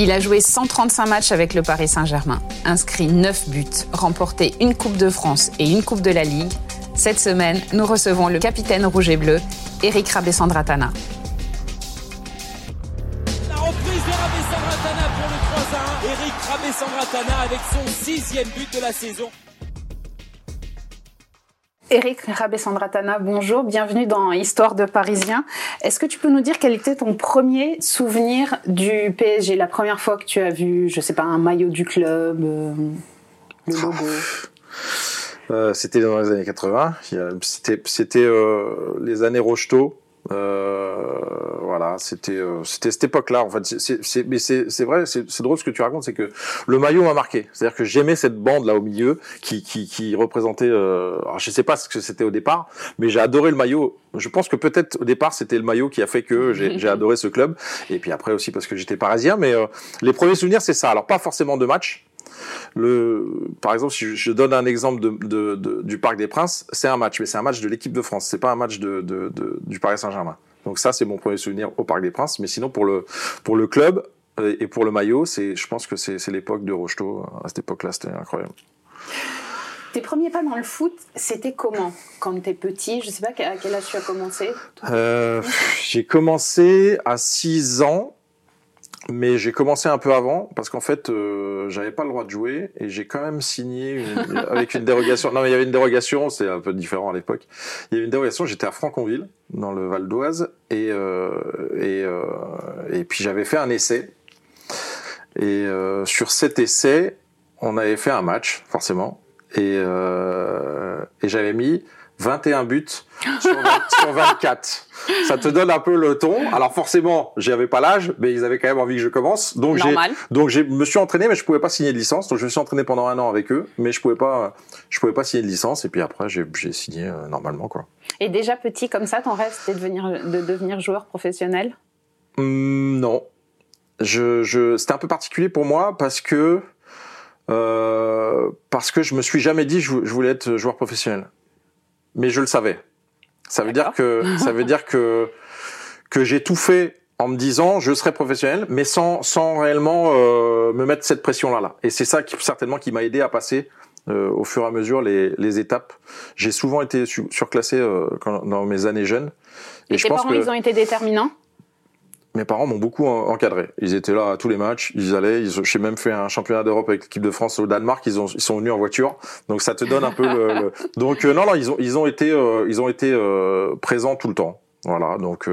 Il a joué 135 matchs avec le Paris Saint-Germain, inscrit 9 buts, remporté une Coupe de France et une Coupe de la Ligue. Cette semaine, nous recevons le capitaine rouge et bleu, Eric Rabessandratana. La reprise de Rabessandratana pour le 3-1. Eric Rabessandratana avec son sixième but de la saison. Eric Rabessandratana, bonjour, bienvenue dans Histoire de Parisien. Est-ce que tu peux nous dire quel était ton premier souvenir du PSG, la première fois que tu as vu, je sais pas, un maillot du club, euh, le logo? Euh, C'était dans les années 80, c'était euh, les années Rocheteau. Euh, voilà, c'était euh, c'était cette époque-là. En fait, c'est, c'est, mais c'est, c'est vrai, c'est, c'est drôle ce que tu racontes, c'est que le maillot m'a marqué. C'est-à-dire que j'aimais cette bande là au milieu qui qui, qui représentait. Euh, alors je sais pas ce que c'était au départ, mais j'ai adoré le maillot. Je pense que peut-être au départ c'était le maillot qui a fait que j'ai, j'ai adoré ce club. Et puis après aussi parce que j'étais parisien. Mais euh, les premiers souvenirs c'est ça. Alors pas forcément de match. Le, par exemple, si je donne un exemple de, de, de, du Parc des Princes, c'est un match, mais c'est un match de l'équipe de France. C'est pas un match du Paris Saint-Germain. Donc ça, c'est mon premier souvenir au Parc des Princes. Mais sinon, pour le pour le club euh, et pour le maillot, c'est, je pense que c'est, l'époque de Rocheteau. À cette époque-là, c'était incroyable. Tes premiers pas dans le foot, c'était comment Quand tu es petit, je sais pas à quel âge tu as commencé? Euh, J'ai commencé à 6 ans mais j'ai commencé un peu avant parce qu'en fait euh, j'avais pas le droit de jouer et j'ai quand même signé une, avec une dérogation. Non mais il y avait une dérogation, c'est un peu différent à l'époque. Il y avait une dérogation. J'étais à Franconville dans le Val d'Oise et euh, et euh, et puis j'avais fait un essai et euh, sur cet essai on avait fait un match forcément et euh, et j'avais mis 21 buts sur, 20, sur 24. Ça te donne un peu le ton. Alors forcément, j'avais pas l'âge, mais ils avaient quand même envie que je commence. Donc j'ai donc j'ai me suis entraîné, mais je pouvais pas signer de licence. Donc je me suis entraîné pendant un an avec eux, mais je pouvais pas je pouvais pas signer de licence. Et puis après, j'ai signé euh, normalement quoi. Et déjà petit comme ça, ton rêve c'était de devenir de devenir joueur professionnel? Mmh, Non, je, je c'était un peu particulier pour moi parce que euh, parce que je me suis jamais dit je, je voulais être joueur professionnel mais je le savais. Ça veut dire que ça veut dire que que j'ai tout fait en me disant je serai professionnel, mais sans sans réellement euh, me mettre cette pression là là. Et c'est ça qui certainement qui m'a aidé à passer euh, au fur et à mesure les les étapes. J'ai souvent été surclassé euh, quand, dans mes années jeunes. Et, et tes parents que... ils ont été déterminants? Mes parents m'ont beaucoup encadré. Ils étaient là à tous les matchs, ils allaient. J'ai même fait un championnat d'Europe avec l'équipe de France au Danemark. Ils, ont, ils sont venus en voiture, donc ça te donne un peu le. le... Donc euh, non, non, ils ont, ils ont été, euh, ils ont été euh, présents tout le temps. Voilà, donc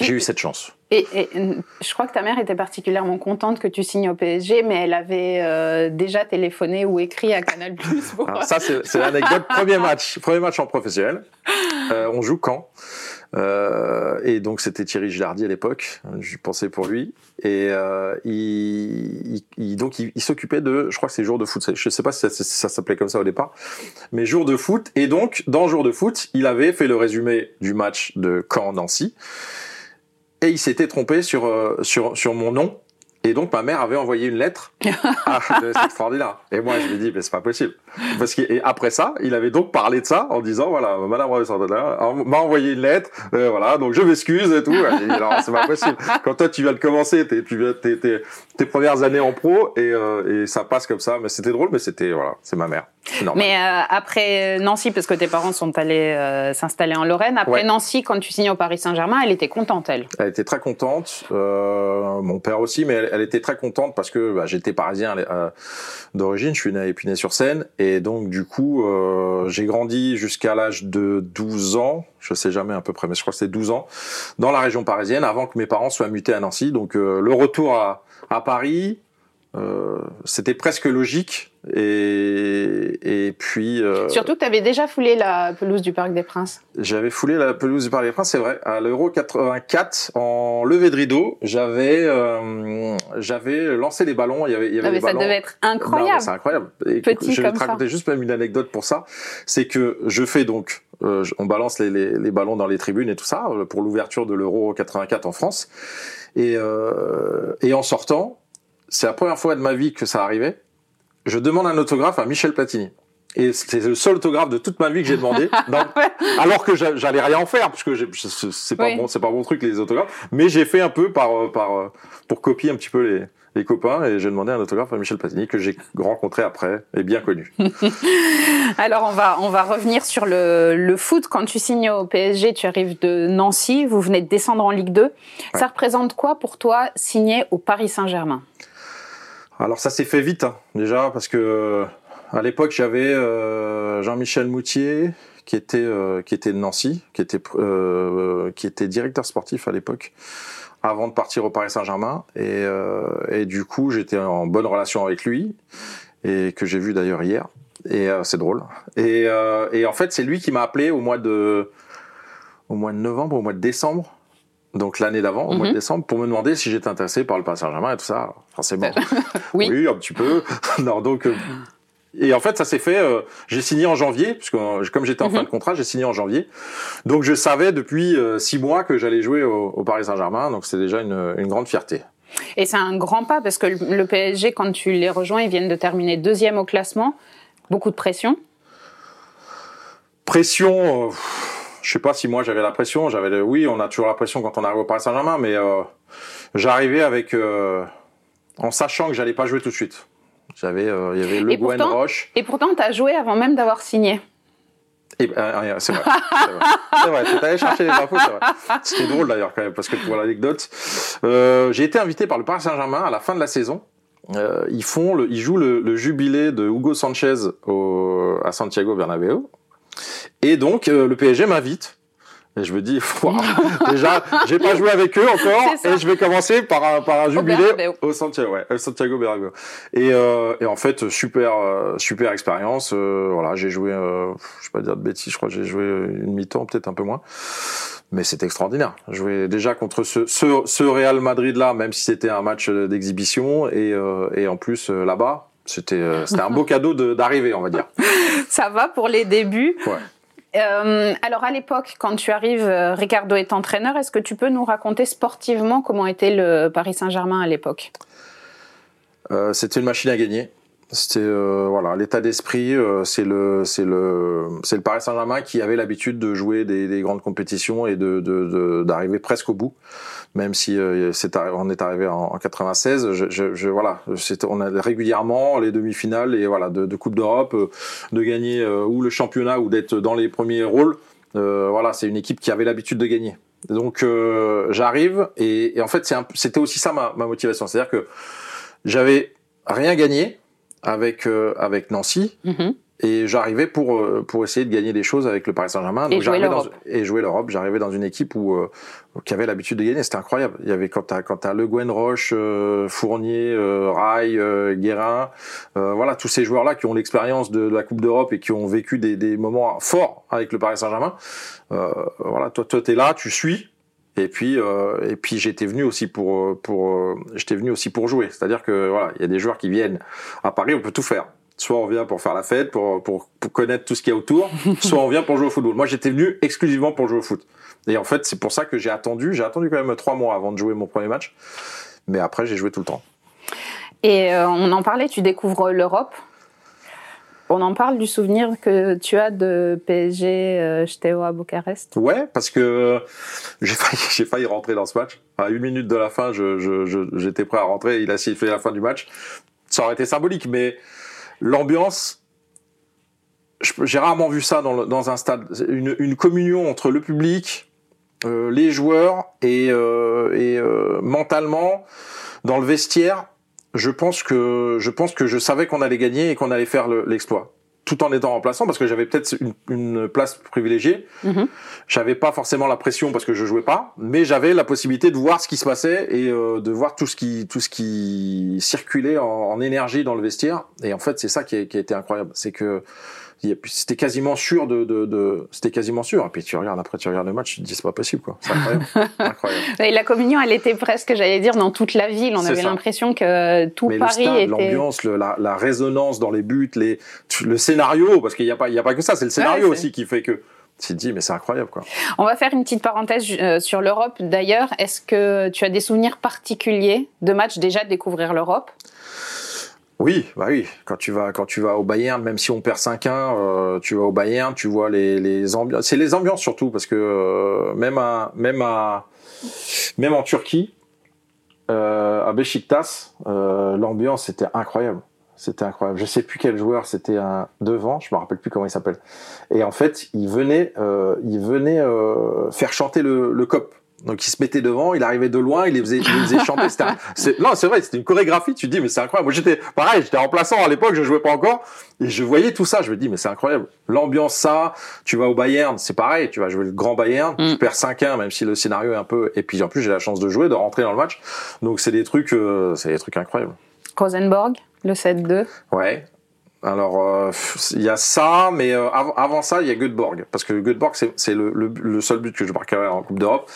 j'ai eu cette chance. Et, et, je crois que ta mère était particulièrement contente que tu signes au PSG, mais elle avait euh, déjà téléphoné ou écrit à Canal+. Pour... Alors ça, c'est l'anecdote. premier match, premier match en professionnel. Euh, on joue quand? Euh, et donc c'était Thierry Gilardi à l'époque, je pensais pour lui. Et euh, il, il, donc il, s'occupait de, je crois que c'est jour de foot. Je sais pas si ça, ça s'appelait comme ça au départ, mais jour de foot. Et donc dans jour de foot, il avait fait le résumé du match de Caen-Nancy. Et il s'était trompé sur, euh, sur, sur mon nom. Et donc ma mère avait envoyé une lettre. ah, c'est extraordinaire. Et moi je lui ai dit mais c'est pas possible. Parce que et après ça, il avait donc parlé de ça en disant voilà Madame m'a envoyé une lettre. Euh, voilà donc je m'excuse et tout. Et alors c'est pas possible. Quand toi tu viens de commencer tes, tu viens, tes, tes, tes premières années en pro et, euh, et ça passe comme ça. Mais c'était drôle mais c'était voilà c'est ma mère. Mais euh, après Nancy parce que tes parents sont allés euh, s'installer en Lorraine. Après ouais. Nancy quand tu signes au Paris Saint-Germain, elle était contente elle. Elle était très contente. Euh, mon père aussi mais elle, elle était très contente parce que bah, j'étais parisien euh, d'origine, je suis né à Épinay-sur-Seine et donc du coup euh, j'ai grandi jusqu'à l'âge de 12 ans, je sais jamais à peu près mais je crois que c'est 12 ans dans la région parisienne avant que mes parents soient mutés à Nancy. Donc euh, le retour à, à Paris euh, c'était presque logique et, et puis euh, surtout que tu avais déjà foulé la pelouse du Parc des Princes. J'avais foulé la pelouse du Parc des Princes, c'est vrai. À l'Euro 84, en levée de rideau, j'avais euh, j'avais lancé les ballons. Il y avait, il y avait non, mais des ça ballons. devait être incroyable. C'est incroyable. Et Petit je vais te raconter ça. juste même une anecdote pour ça. C'est que je fais donc, euh, on balance les, les, les, ballons dans les tribunes et tout ça euh, pour l'ouverture de l'Euro 84 en France. Et, et en sortant, c'est la première fois de ma vie que ça arrivait. Je demande un autographe à Michel Platini. Et c'est le seul autographe de toute ma vie que j'ai demandé, dans- alors que j'a- j'allais rien en faire, parce que c'est pas Oui. bon, c'est pas bon truc les autographes. Mais j'ai fait un peu par, euh, par, euh, pour copier un petit peu les, les copains, et j'ai demandé un autographe à Michel Platini que j'ai rencontré après et bien connu. Alors on va on va revenir sur le, le foot. Quand tu signes au PSG, tu arrives de Nancy, vous venez de descendre en Ligue 2. Ça représente quoi pour toi signer au Paris Saint-Germain? Alors ça s'est fait vite hein, déjà parce que euh, à l'époque j'avais euh, Jean-Michel Moutier qui était euh, qui était de Nancy, qui était qui était directeur sportif à l'époque avant de partir au Paris Saint-Germain. Et, et du coup j'étais en bonne relation avec lui et que j'ai vu d'ailleurs hier. Et c'est drôle. Et, et en fait c'est lui qui m'a appelé au mois de au mois de novembre au mois de décembre donc l'année d'avant au mois de Mhm. décembre pour me demander si j'étais intéressé par le Paris Saint-Germain et tout ça forcément Oui. un petit peu. non, donc. euh, et en fait, ça s'est fait. euh, j'ai signé en janvier, puisque euh, comme j'étais en Mhm. fin de contrat, j'ai signé en janvier. Donc, je savais depuis euh, six mois que j'allais jouer au, au Paris Saint-Germain. Donc, c'était déjà une, une grande fierté. Et c'est un grand pas parce que le, le PSG, quand tu les rejoins, ils viennent de terminer deuxième au classement. Beaucoup de pression. Pression. euh, je sais pas si moi j'avais la pression. J'avais, le- oui, on a toujours la pression quand on arrive au Paris Saint-Germain, mais euh, j'arrivais avec, euh, en sachant que j'allais pas jouer tout de suite. J'avais, euh, il y avait Le Et pourtant- Roche. Et pourtant, tu as joué avant même d'avoir signé. Et, euh, euh, c'est vrai. C'est vrai. C'est vrai. T'es allé chercher les infos, c'est vrai. C'était drôle d'ailleurs quand même, parce que pour l'anecdote, euh, j'ai été invité par le Paris Saint-Germain à la fin de la saison. Euh, ils font, le, ils jouent le, le jubilé de Hugo Sanchez au, à Santiago Bernabéu. Et donc euh, le PSG m'invite. Et je me dis, déjà, j'ai pas joué avec eux encore, et je vais commencer par un, par un jubilé au Santiago, ouais, au Santiago Bernabéu. Et, euh, et en fait, super, euh, super expérience. euh, voilà, j'ai joué, euh, je vais pas dire de bêtises, je crois que j'ai joué une mi-temps, peut-être un peu moins. Mais c'était extraordinaire. Jouer déjà contre ce, ce, ce Real Madrid là, même si c'était un match euh, d'exhibition, et, euh, et en plus là-bas, c'était, euh, c'était un beau cadeau de- d'arriver, on va dire. Ça va pour les débuts. Ouais. Euh, alors à l'époque, quand tu arrives, euh, Ricardo est entraîneur. Est-ce que tu peux nous raconter sportivement comment était le Paris Saint-Germain à l'époque? Euh, c'était une machine à gagner. C'était euh, voilà l'état d'esprit. euh, c'est le c'est le c'est le Paris Saint-Germain qui avait l'habitude de jouer des, des grandes compétitions et de de- de- d'arriver presque au bout. Même si euh, c'est on est arrivé en, en 96, je, je, je- voilà, on a régulièrement les demi-finales et voilà de, de Coupe d'Europe, euh, de gagner euh, ou le championnat ou d'être dans les premiers rôles. Euh, voilà, c'est une équipe qui avait l'habitude de gagner. Donc j'arrive et, et en fait c'était aussi ça ma, ma motivation, c'est-à-dire que j'avais rien gagné avec euh, avec Nancy. Mhm. et j'arrivais pour euh, pour essayer de gagner des choses avec le Paris Saint-Germain. Et Donc, jouer j'arrivais dans et jouer l'Europe. J'arrivais dans une équipe où euh, qui avait l'habitude de gagner. C'était incroyable. Il y avait quand t'as quand t'as Le Guen Roche euh, Fournier euh, Rai euh, Guérin euh, voilà tous ces joueurs là qui ont l'expérience de, la Coupe d'Europe et qui ont vécu des, des moments forts avec le Paris Saint-Germain euh, voilà toi toi t'es là tu suis et puis euh, et puis j'étais venu aussi pour euh, pour euh, j'étais venu aussi pour jouer. C'est-à-dire que voilà il y a des joueurs qui viennent à Paris on peut tout faire. Soit on vient pour faire la fête pour pour, pour connaître tout ce qu'il y a autour soit on vient pour jouer au football. Moi j'étais venu exclusivement pour jouer au foot. Et en fait c'est pour ça que j'ai attendu j'ai attendu quand même trois mois avant de jouer mon premier match. Mais après j'ai joué tout le temps. Et euh, on en parlait, tu découvres l'Europe. On en parle du souvenir que tu as de PSG euh, à Bucarest? Ouais, parce que j'ai failli, failli rentrer dans ce match. À une minute de la fin, j'étais prêt à rentrer. Il a sifflé la fin du match. Ça aurait été symbolique, mais l'ambiance, j'ai rarement vu ça dans, le- dans un stade. Une, une communion entre le public, euh, les joueurs et, euh, et euh, mentalement dans le vestiaire. Je pense que je pense que je savais qu'on allait gagner et qu'on allait faire le- l'exploit, tout en étant remplaçant parce que j'avais peut-être une, une place privilégiée. Mhm. J'avais pas forcément la pression parce que je jouais pas, mais j'avais la possibilité de voir ce qui se passait et euh, de voir tout ce qui tout ce qui circulait en, en énergie dans le vestiaire. Et en fait, c'est ça qui a, qui a été incroyable, c'est que c'était quasiment sûr de, de, de c'était quasiment sûr. Et puis tu regardes après, tu regardes le match, tu te dis c'est pas possible quoi. C'est incroyable, incroyable. Et la communion, elle était presque, j'allais dire, dans toute la ville. On avait l'impression que tout Mais Paris le stade, était. l'ambiance, la, la résonance dans les buts, les, le scénario, parce qu'il n'y a pas, il y a pas que ça, c'est le scénario aussi qui fait que tu te dis mais c'est incroyable quoi. On va faire une petite parenthèse euh, sur l'Europe. D'ailleurs, est-ce que tu as des souvenirs particuliers de matchs déjà de découvrir l'Europe? Oui, bah oui. Quand tu vas, quand tu vas au Bayern, même si on perd 5-1, euh, tu vas au Bayern, tu vois les, les ambiances. C'est les ambiances surtout parce que euh, même à, même à, même en Turquie, euh, à Beşiktaş, l'ambiance était incroyable. C'était incroyable. Je sais plus quel joueur c'était un devant, je me rappelle plus comment il s'appelle. Et en fait, il venait, il venait faire chanter le cop. Donc il se mettait devant, il arrivait de loin, il les faisait, il les faisait chanter. C'était un- c'est- non, c'est vrai, c'était une chorégraphie. Tu te dis, mais c'est incroyable. Moi, j'étais pareil, j'étais remplaçant à l'époque, je jouais pas encore, et je voyais tout ça. Je me dis, mais c'est incroyable. L'ambiance, ça. Tu vas au Bayern, c'est pareil. Tu vas jouer le grand Bayern, Mm. tu perds 5-1, même si le scénario est un peu. Et puis en plus, j'ai la chance de jouer, de rentrer dans le match. Donc c'est des trucs, euh, c'est des trucs incroyables. Rosenborg, le 7-2. Ouais. Alors, euh, il y a ça, mais euh, av- avant ça, il y a Göteborg. Parce que Göteborg, c'est le, le, le seul but que je marquerai en Coupe d'Europe.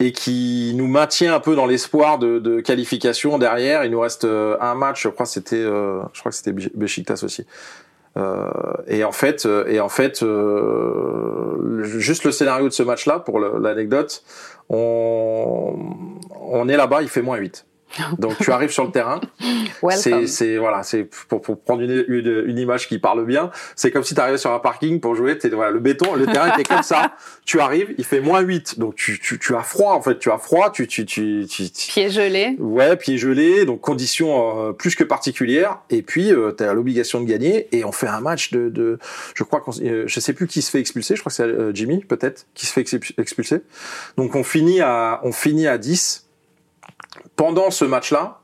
Et qui nous maintient un peu dans l'espoir de, de qualification derrière. Il nous reste euh, un match, je crois que c'était, euh, je crois que c'était Be- Beşiktaş aussi. Et en fait, et en fait, juste le scénario de ce match-là, pour l'anecdote, on, on est là-bas, il fait moins 8. Donc tu arrives sur le terrain, c'est, c'est voilà, c'est pour, pour prendre une, une, une image qui parle bien. C'est comme si tu arrivais sur un parking pour jouer. T'es, voilà, le béton, le terrain était comme ça. Tu arrives, il fait moins 8, donc tu, tu, tu as froid en fait. Tu as froid, tu, tu, tu, tu, tu- Pied gelé. Ouais, pieds gelés, donc conditions euh, plus que particulières. Et puis, euh, tu as l'obligation de gagner. Et on fait un match de... de je crois qu'on... euh, je sais plus qui se fait expulser. Je crois que c'est euh, Jimmy, peut-être, qui se fait expu- expulser. Donc, on finit à, on finit à 10. Pendant ce match-là,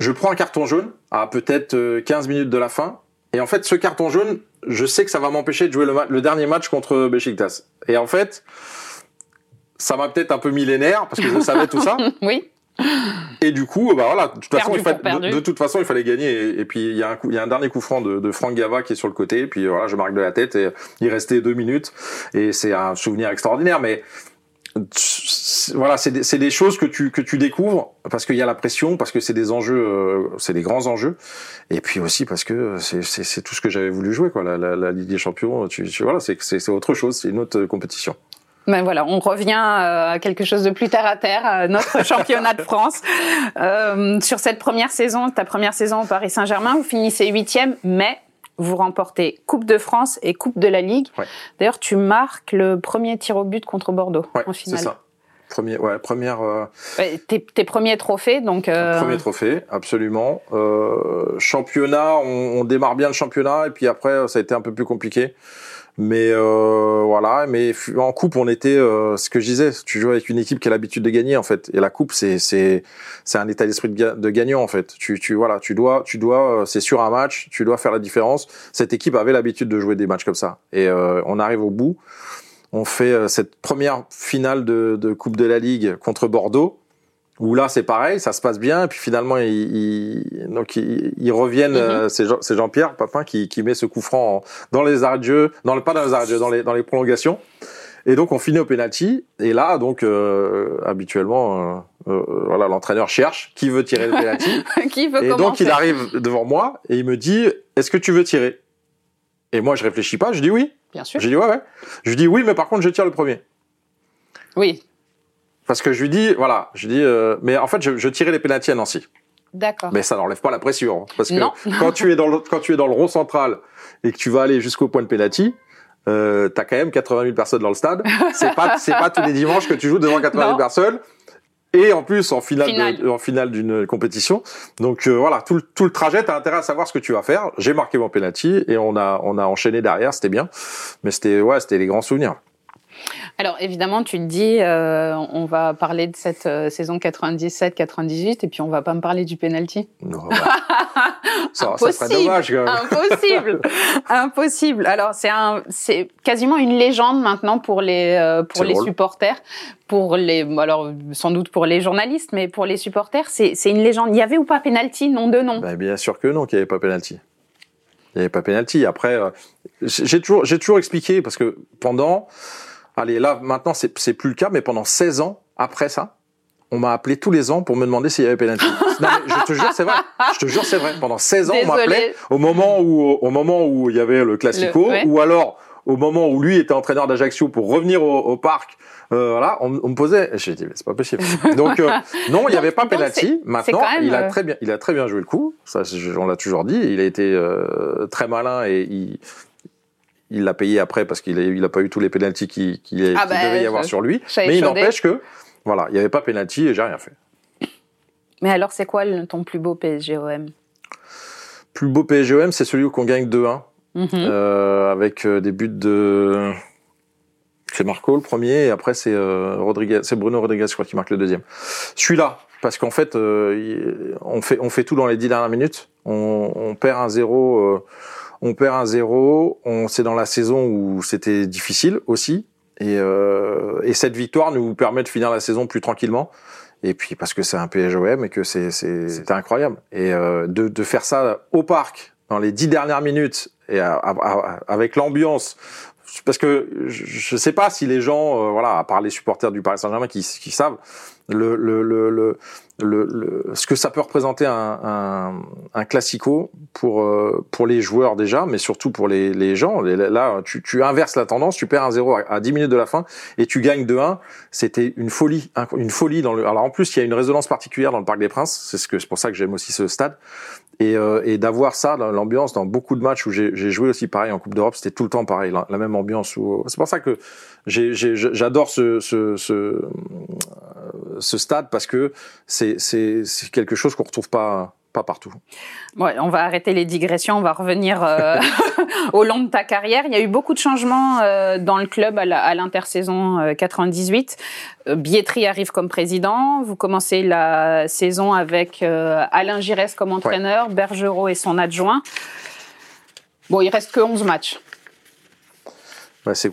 je prends un carton jaune à peut-être euh, 15 minutes de la fin. Et en fait, ce carton jaune, je sais que ça va m'empêcher de jouer le, dernier match contre Besiktas. Et en fait, ça m'a peut-être un peu nerfs parce que je savais tout ça. Oui. Et du coup, bah voilà, de toute façon, il fallait, pour perdu. de, de toute façon, il fallait gagner. Et, et puis il y a un coup, il y a un dernier coup franc de, de Franck Gava qui est sur le côté. Et puis voilà, je marque de la tête et il restait deux minutes. Et c'est un souvenir extraordinaire. Mais voilà, c'est des, c'est des choses que tu que tu découvres parce qu'il y a la pression, parce que c'est des enjeux, euh, c'est des grands enjeux. Et puis aussi parce que c'est tout ce que j'avais voulu jouer quoi. La, la, la Ligue des Champions, tu, tu voilà, c'est c'est autre chose, c'est une autre compétition. Ben voilà, on revient euh, à quelque chose de plus terre à terre, à notre championnat de France. Euh, sur cette première saison, ta première saison au Paris Saint-Germain, vous finissez huitième, mais vous remportez Coupe de France et Coupe de la Ligue. Ouais. D'ailleurs, tu marques le premier tir au but contre Bordeaux Ouais, en c'est finale. ça. Premier, ouais, première. euh, Ouais, tes, tes premiers trophées, donc. euh, Premier trophée, absolument. Euh, championnat, on, on démarre bien le championnat et puis après ça a été un peu plus compliqué. Mais euh, voilà, mais en coupe on était, euh, ce que je disais, tu joues avec une équipe qui a l'habitude de gagner en fait. Et la coupe c'est c'est c'est un état d'esprit de gagnant en fait. Tu tu voilà, tu dois tu dois, euh, c'est sur un match, tu dois faire la différence. Cette équipe avait l'habitude de jouer des matchs comme ça. Et euh, on arrive au bout. On fait euh, cette première finale de, de Coupe de la Ligue contre Bordeaux où là c'est pareil, ça se passe bien, et puis finalement ils, ils- donc ils, ils reviennent, Mhm. euh, c'est Jean- c'est Jean-Pierre Papin qui, qui met ce coup franc dans les arrêts de jeu, dans le, pas dans les arrêts de jeu, dans les, dans les prolongations, et donc on finit au penalty, et là donc euh, habituellement euh, euh, voilà l'entraîneur cherche qui veut tirer le penalty, qui veut et commencer donc il arrive devant moi et il me dit est-ce que tu veux tirer? Et moi je réfléchis pas, je dis oui, Bien sûr. je dis ouais ouais, je dis oui mais par contre je tire le premier. Oui, Parce que je lui dis, voilà, je lui dis, euh, mais en fait, je, je tirais les pénaltys à Nancy. d'accord. Mais ça n'enlève pas la pression. hein. Parce que Non. quand tu es dans le, quand tu es dans le rond central et que tu vas aller jusqu'au point de pénalty, euh, t'as quand même 80 000 personnes dans le stade. C'est pas, c'est pas tous les dimanches que tu joues devant 80 000 Non. personnes. Et en plus, en finale, Finale. de- en finale d'une compétition. Donc euh, voilà, tout le, tout le trajet, t'as intérêt à savoir ce que tu vas faire. J'ai marqué mon penalty et on a, on a enchaîné derrière, c'était bien. Mais c'était, ouais, c'était les grands souvenirs. Alors évidemment, tu te dis, euh, on va parler de cette euh, saison 97-98 et puis on va pas me parler du penalty. Non, ça, ça serait Impossible. dommage quand même. Impossible, impossible. Alors c'est un, c'est quasiment une légende maintenant pour les euh, pour les drôle. supporters, pour les, alors sans doute pour les journalistes, mais pour les supporters, c'est c'est une légende. Il y avait ou pas penalty, nom de nom. Ben, bien sûr que non, qu'il n'y avait pas penalty. Il n'y avait pas penalty. Après, euh, j'ai toujours, j'ai toujours expliqué parce que pendant, allez, là maintenant c'est, c'est plus le cas, mais pendant 16 ans après ça, on m'a appelé tous les ans pour me demander s'il y avait penalty. non, mais je te jure, c'est vrai. Je te jure, c'est vrai. Pendant 16 ans, on m'appelait au moment où, au moment où il y avait le classico, Le- ouais. ou alors au moment où lui était entraîneur d'Ajaccio pour revenir au, au parc Euh, voilà, on, on me posait, j'ai dit, mais c'est pas possible. Donc, euh, non, il n'y avait pas penalty. Maintenant, même, il a euh, très bien, il a très bien joué le coup. Ça, on l'a toujours dit. Il a été euh, très malin et il, il l'a payé après parce qu'il a, il a pas eu tous les penalties qui, qui, Ah bah, devait y avoir sur lui. Mais il n'empêche que, voilà, il n'y avait pas penalty et j'ai rien fait. Mais alors, c'est quoi le- ton plus beau PSGOM Plus beau PSGOM, c'est celui où qu'on gagne 2-1 Mhm. euh, avec euh, des buts de. C'est Marco le premier et après c'est euh, Rodriguez, c'est Bruno Rodriguez je crois qui marque le deuxième. Celui-là parce qu'en fait euh, on fait on fait tout dans les dix dernières minutes. On, on perd un zéro, on perd un zéro. On c'est dans la saison où c'était difficile aussi et euh, et cette victoire nous permet de finir la saison plus tranquillement. Et puis parce que c'est un PSGOM et que c'est c'est c'était incroyable et euh, de de faire ça au parc dans les dix dernières minutes et avec l'ambiance parce que je, je sais pas si les gens euh, voilà à part les supporters du Paris Saint-Germain qui, qui savent le, le, le, le, ce que ça peut représenter un, un, un classico pour euh, pour les joueurs déjà mais surtout pour les, les gens. Là tu, tu inverses la tendance tu perds un 0 à, à 10 minutes de la fin et tu gagnes 2-1 c'était une folie une folie dans le alors en plus il y a une résonance particulière dans le Parc des Princes. C'est ce c'est pour ça que j'aime aussi ce stade et, euh, et d'avoir ça, l'ambiance dans beaucoup de matchs où j'ai joué aussi pareil en Coupe d'Europe, c'était tout le temps pareil, la, même ambiance. Où... C'est pour ça que j'adore ce, ce, ce, euh, ce stade parce que c'est quelque chose qu'on retrouve pas pas partout. Ouais, on va arrêter les digressions, on va revenir euh, au long de ta carrière. Il y a eu beaucoup de changements euh, dans le club à l'intersaison euh, 98. Euh, Bietri arrive comme président. Vous commencez la saison avec Alain Giresse comme entraîneur, Bergerot et son adjoint. Bon, il reste que 11 matchs. Ouais, c'est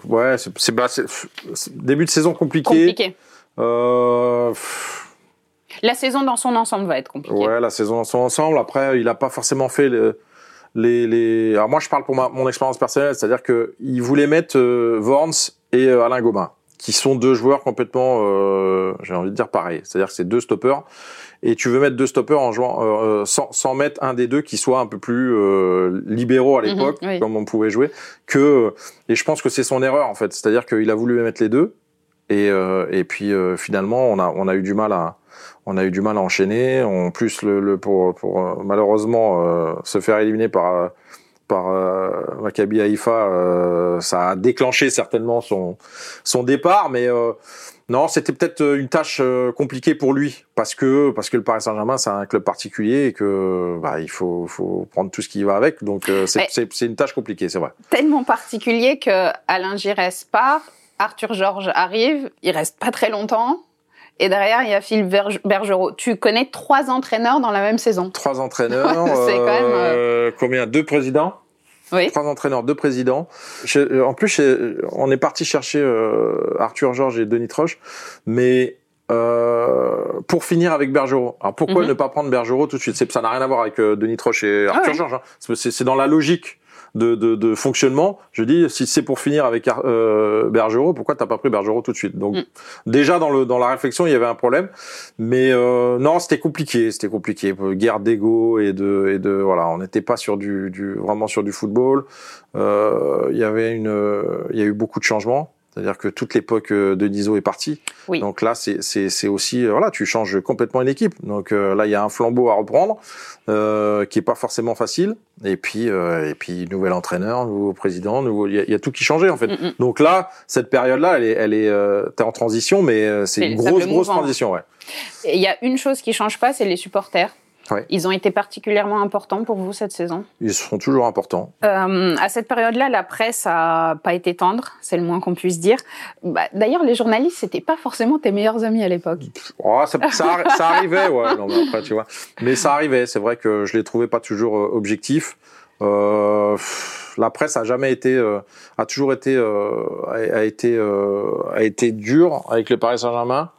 bah, c'est- début de saison compliqué. Compliqué. Euh, pff, La saison dans son ensemble va être compliquée. Ouais, la saison dans son ensemble. Après, il a pas forcément fait le- les, les. Alors moi, je parle pour ma, mon expérience personnelle, c'est-à-dire que il voulait mettre euh, Worms et euh, Alain Gobin, qui sont deux joueurs complètement, euh, j'ai envie de dire pareil. C'est-à-dire que c'est deux stoppers, et tu veux mettre deux stoppers en jouant euh, euh, sans, sans mettre un des deux qui soit un peu plus euh, libéraux à Mhm, l'époque, oui. comme on pouvait jouer. Que et je pense que c'est son erreur en fait. C'est-à-dire qu'il a voulu mettre les deux, et euh, et puis euh, finalement, on a on a eu du mal à on a eu du mal à enchaîner. En plus, le, le pour, pour euh, malheureusement euh, se faire éliminer par par euh, Maccabi Haïfa, euh, ça a déclenché certainement son son départ. Mais euh, non, c'était peut-être une tâche euh, compliquée pour lui parce que parce que le Paris Saint-Germain c'est un club particulier et que bah, il faut faut prendre tout ce qui va avec. Donc euh, c'est une tâche compliquée, c'est vrai. Tellement particulier que Alain Giresse part, Arthur Georges arrive, il reste pas très longtemps. Et derrière, il y a Berge- Bergerot. Tu connais trois entraîneurs dans la même saison? Trois entraîneurs, C'est quand même, euh, combien? Deux présidents? Oui. Trois entraîneurs, deux présidents. Euh, en plus, chez- on est parti chercher euh, Arthur Georges et Denis Troche, mais euh, pour finir avec Bergerot. Alors pourquoi Mhm. ne pas prendre Bergerot tout de suite? C'est- Ça n'a rien à voir avec euh, Denis Troche et Arthur Ah ouais. Georges. hein. C'est dans la logique de, de, de fonctionnement. Je dis, si c'est pour finir avec euh, Bergerot, pourquoi t'as pas pris Bergerot tout de suite? Donc Mm. déjà dans le dans la réflexion, il y avait un problème, mais euh, non, c'était compliqué, c'était compliqué. Guerre d'ego et de et de voilà, on n'était pas sur du, du vraiment sur du football. Euh, Il y avait une, il y a eu beaucoup de changements. C'est-à-dire que toute l'époque euh, de Niso est partie. Oui. Donc là, c'est aussi euh, voilà, tu changes complètement une équipe. Donc euh, là, il y a un flambeau à reprendre euh, qui est pas forcément facile. Et puis euh, et puis nouvel entraîneur, nouveau président, nouveau. Il y, a- il y a tout qui changeait en fait. Mm, mm. Donc là, cette période-là, elle est elle est euh, t'es en transition, mais c'est une grosse grosse transition, ouais. Il y a une chose qui change pas, c'est les supporters. Ouais. Ils ont été particulièrement importants pour vous cette saison? Ils seront toujours importants. Euh, à cette période-là, la presse a pas été tendre, c'est le moins qu'on puisse dire. Bah, D'ailleurs, les journalistes, c'était pas forcément tes meilleurs amis à l'époque. Oh, ça, ça, arri- ça arrivait, ouais. Non, mais après, tu vois. Mais ça arrivait. C'est vrai que je les trouvais pas toujours euh, objectifs. Euh, la presse a jamais été, euh, a toujours été, euh, a, a été, euh, a été dur avec le Paris Saint-Germain.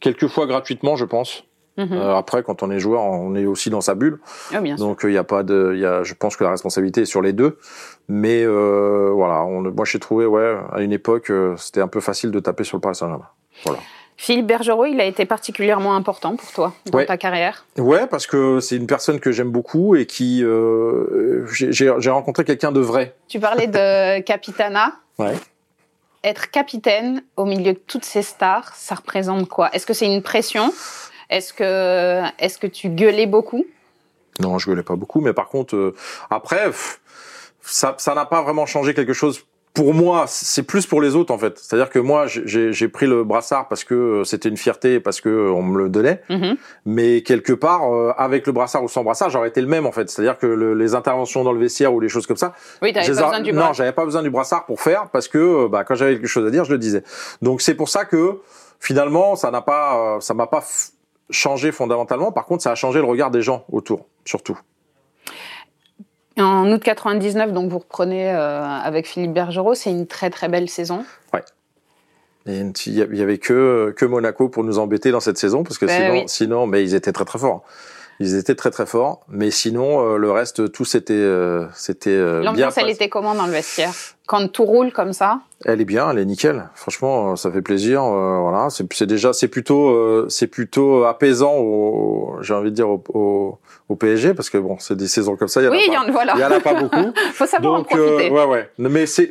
Quelquefois gratuitement, je pense. Mhm. Euh, après, quand on est joueur, on est aussi dans sa bulle. Ah, bien sûr. Donc il y a pas de, il y a, je pense que la responsabilité est sur les deux. Mais euh, voilà, on, moi j'ai trouvé, ouais, à une époque, euh, c'était un peu facile de taper sur le Paris Saint-Germain. Voilà. Philippe Bergerot, il a été particulièrement important pour toi dans Ouais. ta carrière. Ouais, parce que c'est une personne que j'aime beaucoup et qui, euh, j'ai rencontré quelqu'un de vrai. Tu parlais de Capitana. Ouais. être capitaine au milieu de toutes ces stars, ça représente quoi? Est-ce que c'est une pression? Est-ce que, est que tu gueulais beaucoup? Non, je gueulais pas beaucoup, mais par contre, euh, après, ça n'a pas vraiment changé quelque chose pour moi, c'est plus pour les autres en fait. C'est-à-dire que moi, j'ai pris le brassard parce que euh, c'était une fierté, parce que euh, on me le donnait. Mm-hmm. Mais quelque part, euh, avec le brassard ou sans brassard, j'aurais été le même en fait. C'est-à-dire que les interventions dans le vestiaire ou les choses comme ça, oui, pas besoin du non, j'avais pas besoin du brassard pour faire parce que bah, quand j'avais quelque chose à dire, je le disais. Donc c'est pour ça que finalement, ça n'a pas, ça m'a pas changé fondamentalement. Par contre, ça a changé le regard des gens autour, surtout. En août 99, donc vous reprenez euh, avec Philippe Bergerot, c'est une très très belle saison. Ouais. Il y avait que que Monaco pour nous embêter dans cette saison parce que ben sinon, sinon, mais ils étaient très très forts. Ils étaient très très forts, mais sinon euh, le reste tout c'était euh, c'était euh. L'ambiance elle était comment dans le vestiaire? Quand tout roule comme ça Elle est bien, elle est nickel. Franchement, ça fait plaisir. voilà, c'est déjà c'est plutôt c'est plutôt apaisant. J'ai envie de dire au, au, PSG parce que bon c'est des saisons comme ça. Il y en oui, a pas, voilà. il y en a pas beaucoup. Faut savoir Donc, en profiter. ouais ouais. Mais c'est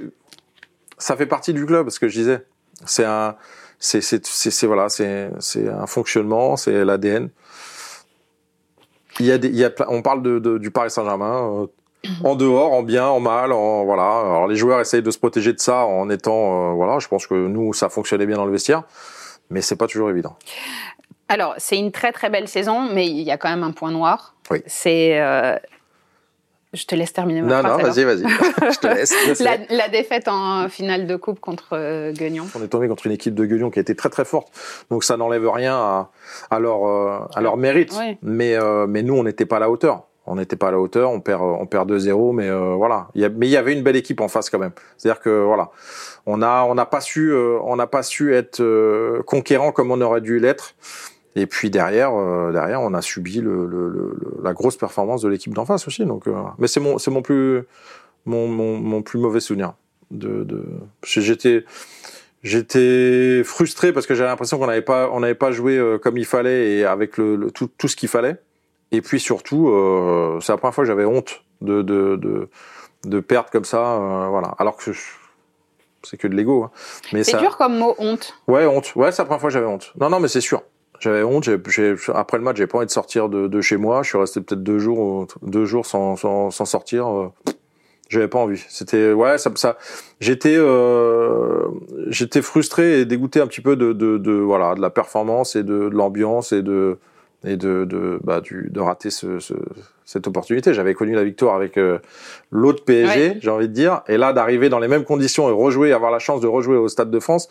ça fait partie du club, ce que je disais. C'est un c'est c'est voilà c'est c'est un fonctionnement, c'est l'ADN. Il y a des, il y a, on parle de, de du Paris Saint-Germain. En dehors, en bien, en mal, en voilà. Alors les joueurs essayent de se protéger de ça en étant euh, voilà. Je pense que nous ça fonctionnait bien dans le vestiaire, mais c'est pas toujours évident. Alors c'est une très très belle saison, mais il y a quand même un point noir. Oui. C'est euh, je te laisse terminer ma non, Non, vas-y, vas-y. je te laisse. la, défaite en finale de coupe contre euh, Guignon. On est tombé contre une équipe de Guignon qui a été très très forte. Donc ça n'enlève rien à, à, leur, à leur mérite. Mais, euh, mais nous, on n'était pas à la hauteur. On n'était pas à la hauteur. On perd, on perd 2-0. Mais voilà. Il y mais il y avait une belle équipe en face quand même. C'est-à-dire que voilà. On a, on n'a pas su, on n'a pas su être conquérant comme on aurait dû l'être. Et puis derrière, euh, derrière, on a subi le, le, le, la grosse performance de l'équipe d'en face aussi. Donc, euh, mais c'est mon, c'est mon plus, mon, mon, mon, plus mauvais souvenir. De, de... j'étais, j'étais frustré parce que j'avais l'impression qu'on n'avait pas, on n'avait pas joué euh, comme il fallait et avec le, tout, tout ce qu'il fallait. Et puis surtout, c'est la première fois que j'avais honte de, de, de, de perdre comme ça. voilà. Alors que c'est que de l'ego. Hein. Mais c'est dur comme mot honte. Ouais, honte. Ouais, c'est la première fois que j'avais honte. Non, non, mais c'est sûr. J'avais honte. J'ai, après le match, j'ai pas envie de sortir de, de, chez moi. Je suis resté peut-être deux jours, deux jours sans, sans, sans sortir. Euh, j'avais pas envie. C'était ouais, ça, ça j'étais, euh, j'étais frustré et dégoûté un petit peu de, de, de voilà, de la performance et de, de l'ambiance et de et de de, bah, du, de rater ce, ce, cette opportunité. J'avais connu la victoire avec euh, l'autre PSG, j'ai envie de dire, et là d'arriver dans les mêmes conditions et rejouer, avoir la chance de rejouer au Stade de France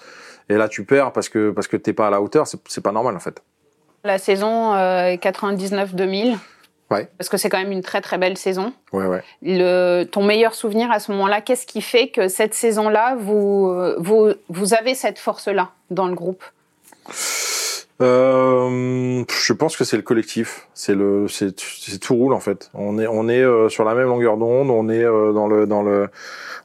et là tu perds parce que parce que t'es pas à la hauteur, c'est pas normal en fait. La saison 99-2000. Euh, ouais. Parce que c'est quand même une très très belle saison. Ouais, ouais. Le, ton meilleur souvenir à ce moment-là, qu'est-ce qui fait que cette saison-là, vous, vous, vous avez cette force-là dans le groupe? Euh, je pense que c'est le collectif, c'est le, c'est tout roule en fait. On est, on est euh, sur la même longueur d'onde, on est euh, dans le, dans le,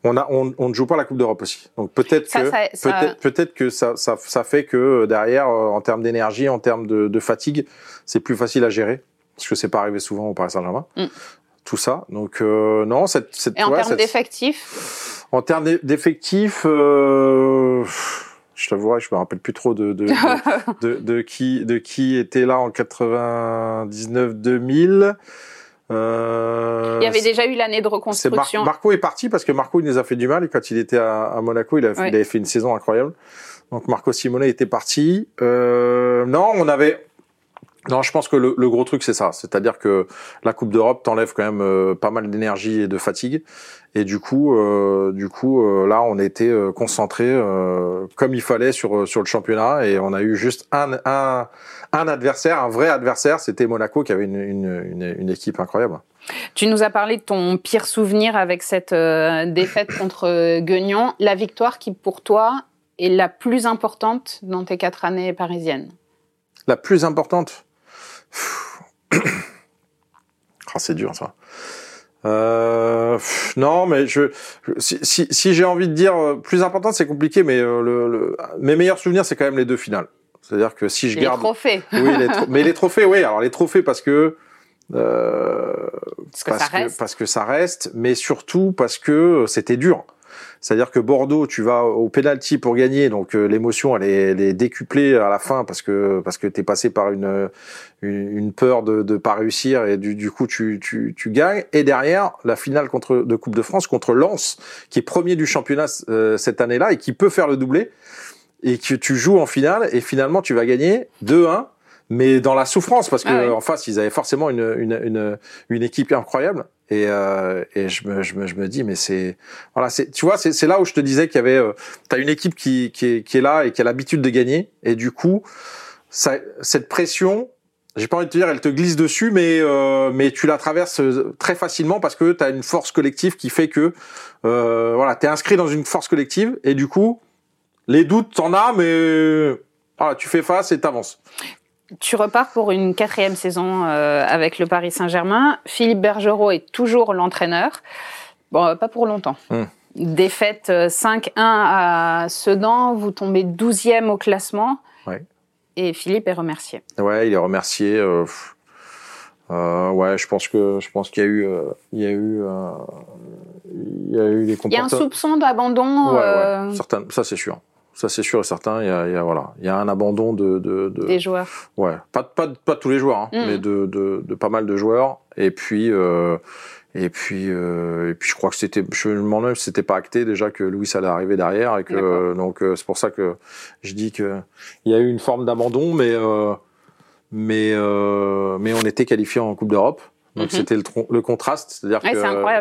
on a, on, on ne joue pas la Coupe d'Europe aussi. Donc peut-être que, peut-être, peut-être que ça, ça, ça fait que euh, derrière, en termes d'énergie, en termes de, de fatigue, c'est plus facile à gérer parce que c'est pas arrivé souvent au Paris Saint-Germain. Mm. Tout ça, donc non, cette, cette et en termes d'effectifs? En termes d'effectifs. Euh, je t'avouerai, je me rappelle plus trop de de, de, de, qui de qui était là en 99-2000. Euh, il y avait déjà eu l'année de reconstruction. Marco est parti parce que Marco il nous a fait du mal et quand il était à, à Monaco, il, a, il avait fait une saison incroyable. Donc Marco Simone était parti. Euh, non, on avait non, je pense que le, le gros truc c'est ça, c'est-à-dire que la Coupe d'Europe t'enlève quand même euh, pas mal d'énergie et de fatigue, et du coup, euh, du coup, euh, là, on était euh, concentré comme il fallait sur sur le championnat, et on a eu juste un un, un adversaire, un vrai adversaire, c'était Monaco qui avait une, une, une, une, équipe incroyable. Tu nous as parlé de ton pire souvenir avec cette défaite contre Guignon, la victoire qui pour toi est la plus importante dans tes quatre années parisiennes? La plus importante? Ah, c'est dur ça. Euh, non, mais je, si, si, si j'ai envie de dire euh, plus important, c'est compliqué, mais euh, le, le, mes meilleurs souvenirs, c'est quand même les deux finales. C'est-à-dire que si je garde les trophées, oui, les mais les trophées, oui. Alors les trophées parce que euh, parce, que, parce que ça reste, mais surtout parce que c'était dur. C'est-à-dire que Bordeaux, tu vas au penalty pour gagner, donc euh, l'émotion elle est, elle est décuplée à la fin parce que parce que t'es passé par une une, une peur de de pas réussir et du, du coup tu, tu tu gagnes. Et derrière la finale contre de Coupe de France contre Lens, qui est premier du championnat euh, cette année-là et qui peut faire le doublé et que tu joues en finale et finalement tu vas gagner 2-1 mais dans la souffrance parce que Ah en face ils avaient forcément une une une, une équipe incroyable et euh, et je me je me je me dis mais c'est voilà tu vois c'est là où je te disais qu'il y avait euh, une équipe qui qui est qui est là et qui a l'habitude de gagner. Et du coup ça cette pression j'ai pas envie de te dire elle te glisse dessus mais euh, mais tu la traverses euh, très facilement parce que tu as une force collective qui fait que euh, voilà tu es inscrit dans une force collective. Et du coup les doutes t'en as mais voilà, tu fais face et t'avances Tu repars pour une quatrième saison euh, avec le Paris Saint-Germain. Philippe Bergerot est toujours l'entraîneur. Bon, euh, pas pour longtemps. Hmm. Défaite euh, 5-1 à Sedan, vous tombez 12e au classement. Ouais. Et Philippe est remercié. Ouais, il est remercié. euh, euh, ouais, je pense que je pense qu'il y a eu, euh, il y a eu, euh, il y a eu des Il y a un comportements. soupçon d'abandon Ouais, euh, ça c'est sûr. Ça c'est sûr et certain. Il y a, il y a voilà, il y a un abandon de, de, de des joueurs. ouais, pas pas pas tous les joueurs, hein, Mm. mais de, de de pas mal de joueurs. Et puis euh, et puis euh, et puis je crois que c'était, je me demande même si c'était pas acté déjà que Louis allait arriver derrière et que donc euh, c'est pour ça que je dis que il y a eu une forme d'abandon, mais euh, mais euh, mais on était qualifié en Coupe d'Europe. Donc Mhm. c'était le, contraste, c'est-à-dire Ouais,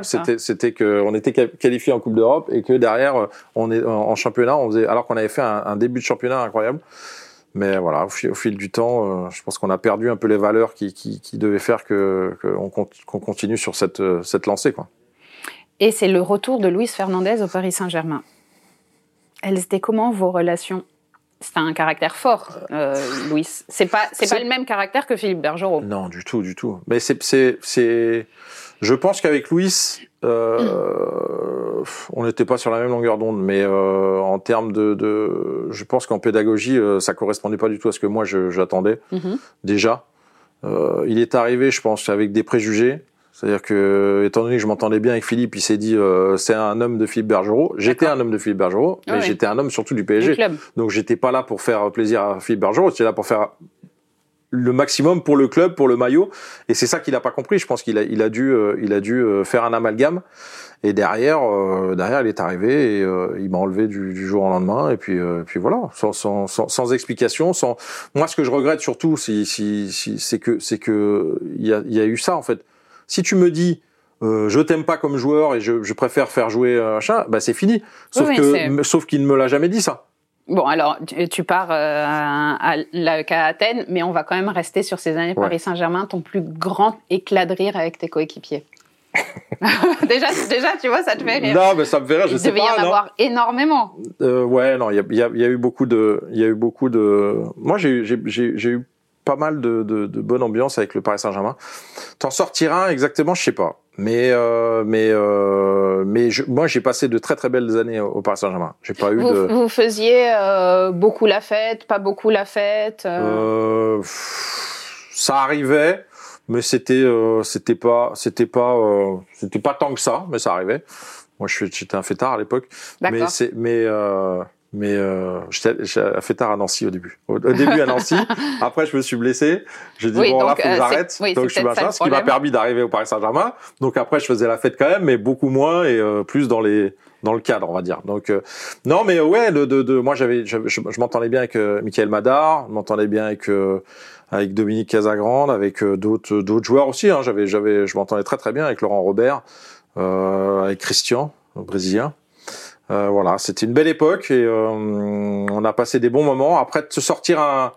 que c'était c'était que on était qua- qualifié en Coupe d'Europe et que derrière on est en, en championnat, on faisait alors qu'on avait fait un, un début de championnat incroyable. Mais voilà, au fil, au fil du temps, euh, je pense qu'on a perdu un peu les valeurs qui, qui, qui devaient faire que qu'on continue sur cette euh, cette lancée quoi. Et c'est le retour de Luis Fernandez au Paris Saint-Germain. Elles étaient comment vos relations C'est un caractère fort, euh, Luis. C'est pas, c'est pas le même caractère que Philippe Bergerot. Non, du tout, du tout. Mais c'est, c'est, c'est. Je pense qu'avec Louis, euh, on n'était pas sur la même longueur d'onde, mais euh, en termes de, de, je pense qu'en pédagogie, euh, ça correspondait pas du tout à ce que moi j'attendais Mhm. déjà. Euh, il est arrivé, je pense, avec des préjugés. C'est-à-dire que, étant donné que je m'entendais bien avec Philippe, il s'est dit, euh, c'est un homme de Philippe Bergerot. J'étais un homme de Philippe Bergerot, mais ouais. j'étais un homme surtout du PSG. Donc j'étais pas là pour faire plaisir à Philippe Bergerot, j'étais là pour faire le maximum pour le club, pour le maillot. Et c'est ça qu'il a pas compris. Je pense qu'il a, il a dû, euh, il a dû euh, faire un amalgame. Et derrière, euh, derrière, il est arrivé et euh, il m'a enlevé du, du jour au lendemain. Et puis, euh, puis voilà, sans, sans, sans, sans explication, sans. Moi, ce que je regrette surtout, si, si, si, c'est que, c'est que il y a, y a eu ça en fait. Si tu me dis euh, je t'aime pas comme joueur et je, je préfère faire jouer euh, machin, bah c'est fini. Sauf Oui, que, sauf qu'il ne me l'a jamais dit ça. Bon, alors, tu, tu pars euh, à l'AEK Athènes, mais on va quand même rester sur ces années Ouais. Paris Saint-Germain, ton plus grand éclat de rire avec tes coéquipiers. déjà, déjà, tu vois, ça te fait rire. Non, mais ça me verrait, je Il sais devait y pas. en non. avoir énormément. Euh, ouais, non, il y a, il y, a, il y a eu beaucoup de, il y a eu beaucoup de. Moi, j'ai, eu- pas mal de, de, de bonne ambiance avec le Paris Saint-Germain. T'en sortir un exactement, je sais pas. Mais, euh, mais, euh, mais je, moi, j'ai passé de très très belles années au, au Paris Saint-Germain. J'ai pas eu Vous, de. vous faisiez euh, beaucoup la fête, pas beaucoup la fête. euh, Euh, pff, ça arrivait, mais c'était, euh, c'était pas, c'était pas, euh, c'était pas tant que ça, mais ça arrivait. Moi, je suis- j'étais un fêtard à l'époque. Mais c'est mais euh, mais euh, j'étais j'étais fait tard à Nancy au début. Au, au début à Nancy. Après je me suis blessé. J'ai dit Oui, bon donc, là faut que euh, j'arrête. oui, donc je suis machin, ce qui m'a permis d'arriver au Paris Saint-Germain. Donc après je faisais la fête quand même, mais beaucoup moins et euh, plus dans les dans le cadre on va dire. Donc euh, non mais ouais de, de, de moi j'avais je, je m'entendais bien avec euh, Michael Madar, je m'entendais bien avec euh, avec Dominique Casagrande, avec euh, d'autres d'autres joueurs aussi. Hein. J'avais j'avais je m'entendais très très bien avec Laurent Robert, euh, avec Christian le brésilien. Euh, voilà, c'était une belle époque et euh, on a passé des bons moments. Après, de se sortir un,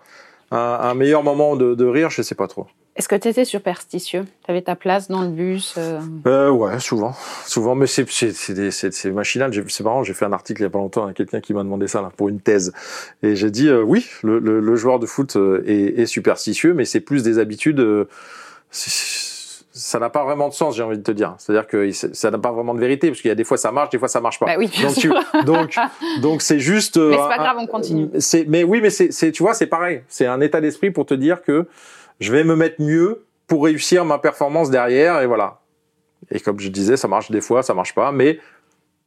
un, un meilleur moment de, de rire, je sais pas trop. Est-ce que tu étais superstitieux? Tu avais ta place dans le bus euh, Euh, ouais, souvent, souvent, mais c'est c'est c'est des- c'est c'est machinal. C'est marrant, j'ai fait un article il y a pas longtemps à quelqu'un qui m'a demandé ça là pour une thèse et j'ai dit euh, oui, le, le, le joueur de foot euh, est, est superstitieux, mais c'est plus des habitudes. euh, ça n'a pas vraiment de sens, j'ai envie de te dire. C'est-à-dire que ça n'a pas vraiment de vérité parce qu'il y a des fois ça marche, des fois ça marche pas. Bah oui, donc, sûr. tu- donc, donc c'est juste. euh, Mais c'est pas grave, on continue. C'est, mais oui, mais c'est, tu vois, c'est pareil. C'est un état d'esprit pour te dire que je vais me mettre mieux pour réussir ma performance derrière et voilà. Et comme je disais, ça marche des fois, ça marche pas, mais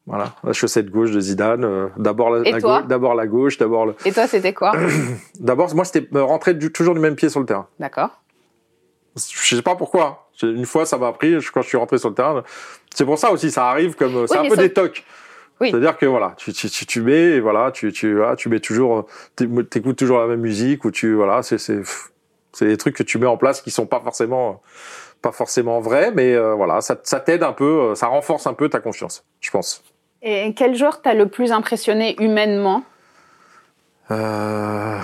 Voilà, la chaussette gauche de Zidane. euh, d'abord la, gauche, d'abord la gauche, d'abord le. Et toi, c'était quoi? D'abord, moi, c'était euh, rentrer du- toujours du même pied sur le terrain. D'accord. Je sais pas pourquoi. Une fois, ça m'a appris je- quand je suis rentré sur le terrain. C'est pour ça aussi, ça arrive comme c'est un peu ça- des tocs. Oui. C'est-à-dire que voilà, tu, tu, tu, tu mets, et voilà, tu, tu, voilà, tu mets toujours, t'é- t'écoutes toujours la même musique ou tu, voilà, c'est, c'est, c'est des trucs que tu mets en place qui sont pas forcément, pas forcément vrais, mais euh, voilà, ça, ça t'aide un peu, euh, ça renforce un peu ta confiance, je pense. Et quel joueur t'as le plus impressionné humainement? Euh,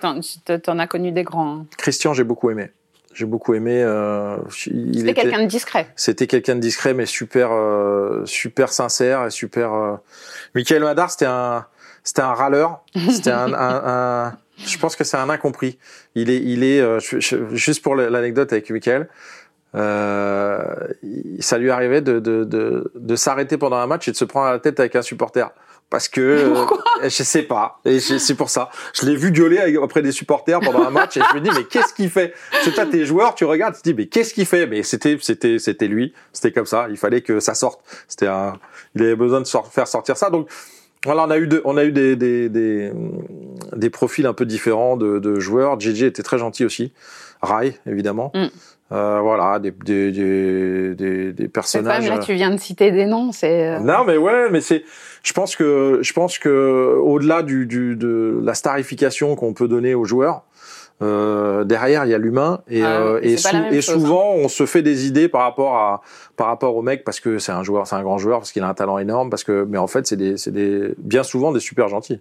T'en t'en as connu des grands. hein. Christian, j'ai beaucoup aimé. J'ai beaucoup aimé. Euh, C'était était- quelqu'un de discret. C'était quelqu'un de discret mais super euh, super sincère et super. Euh... Michael Madar, c'était un c'était un râleur. C'était un, un, un- Je pense que c'est un incompris. Il est il est euh, je- je- juste pour l'anecdote avec Michael. Euh, ça lui arrivait de de de, de s'arrêter pendant un match et de se prendre à la tête avec un supporter. Parce que euh, je sais pas, et c'est pour ça. Je l'ai vu gueuler auprès des supporters pendant un match et je me dis mais qu'est-ce qu'il fait? C'est toi tes joueurs, tu regardes, tu te dis mais qu'est-ce qu'il fait? Mais c'était c'était c'était lui, c'était comme ça. Il fallait que ça sorte. C'était un, il avait besoin de faire sortir ça. Donc voilà, on a eu de, on a eu des des des, des profils un peu différents de, de joueurs. JJ était très gentil aussi. Rai évidemment. Mm. Euh, voilà, des des des des, personnages. même là, tu viens de citer des noms. C'est. euh, Non, mais ouais, mais c'est. Je pense que je pense que au-delà du, du de la starification qu'on peut donner aux joueurs, euh, derrière il y a l'humain et, Ah, euh, et sou- et chose, hein. souvent on se fait des idées par rapport à par rapport au mec parce que c'est un joueur, c'est un grand joueur parce qu'il a un talent énorme parce que mais en fait c'est des c'est des bien souvent des super gentils.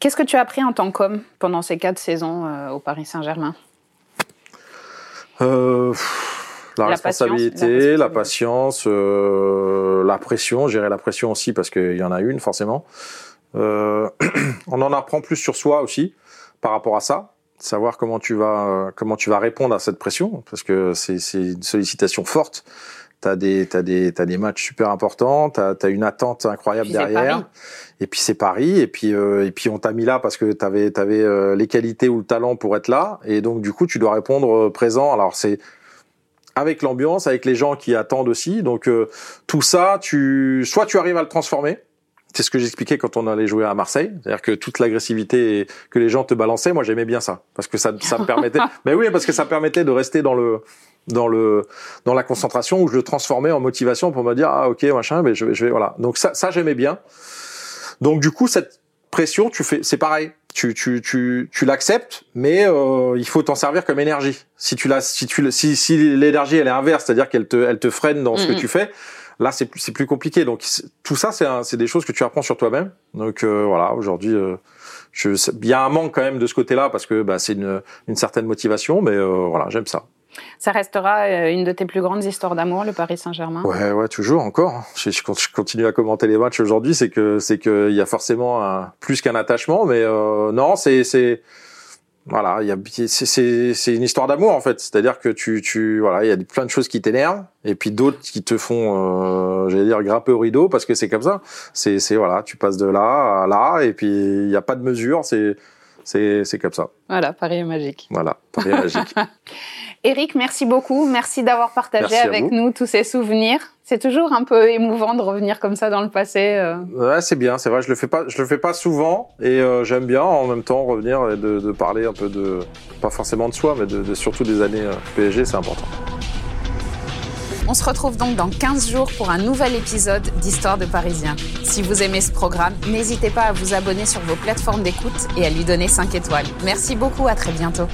Qu'est-ce que tu as appris en tant qu'homme pendant ces quatre saisons euh, au Paris Saint-Germain? La, La responsabilité, patience, la patience, euh, la pression, gérer la pression aussi parce qu'il y en a une forcément. Euh, on en apprend plus sur soi aussi par rapport à ça, savoir comment tu vas euh, comment tu vas répondre à cette pression parce que c'est c'est une sollicitation forte. T'as des t'as des t'as des matchs super importants, t'as as une attente incroyable derrière. Et puis c'est Paris, et puis euh, et puis on t'a mis là parce que t'avais t'avais euh, les qualités ou le talent pour être là, et donc du coup tu dois répondre euh, présent. Alors c'est avec l'ambiance, avec les gens qui attendent aussi. Donc euh, tout ça, tu soit tu arrives à le transformer. C'est ce que j'expliquais quand on allait jouer à Marseille, c'est-à-dire que toute l'agressivité que les gens te balançaient, moi j'aimais bien ça parce que ça ça me permettait. Mais oui, parce que ça me permettait de rester dans le dans le dans la concentration où je le transformais en motivation pour me dire ah ok machin mais je vais je vais voilà donc ça ça j'aimais bien donc du coup cette pression tu fais c'est pareil tu tu tu tu l'acceptes mais euh, il faut t'en servir comme énergie. Si tu la si tu le- si si l'énergie elle est inverse c'est-à-dire qu'elle te elle te freine dans ce que tu fais là c'est plus c'est plus compliqué. Donc tout ça c'est c'est des choses que tu apprends sur toi-même. Donc euh, voilà aujourd'hui euh, je il y a un manque quand même de ce côté-là parce que bah c'est une une certaine motivation mais euh, voilà j'aime ça Ça restera euh, une de tes plus grandes histoires d'amour, le Paris Saint-Germain. Ouais, ouais, toujours, encore. Je, je, continue à commenter les matchs aujourd'hui, c'est que c'est que il y a forcément un, plus qu'un attachement, mais euh, non, c'est c'est voilà, il y a c'est c'est une histoire d'amour en fait. C'est-à-dire que tu tu voilà, il y a plein de choses qui t'énervent et puis d'autres qui te font, euh, j'allais dire grimper au rideau parce que c'est comme ça. C'est c'est voilà, tu passes de là à là et puis il y a pas de mesure. C'est c'est c'est comme ça. Voilà, Paris est magique. Voilà, Paris est magique. Eric, merci beaucoup. Merci d'avoir partagé Merci avec nous tous ces souvenirs. C'est toujours un peu émouvant de revenir comme ça dans le passé. euh. Ouais, c'est bien, c'est vrai. Je le fais pas, je le fais pas souvent, et euh, j'aime bien en même temps revenir et de, de parler un peu de, pas forcément de soi, mais de, de- surtout des années euh, PSG, c'est important. On se retrouve donc dans 15 jours pour un nouvel épisode d'Histoire de Parisien. Si vous aimez ce programme, n'hésitez pas à vous abonner sur vos plateformes d'écoute et à lui donner 5 étoiles. Merci beaucoup, à très bientôt.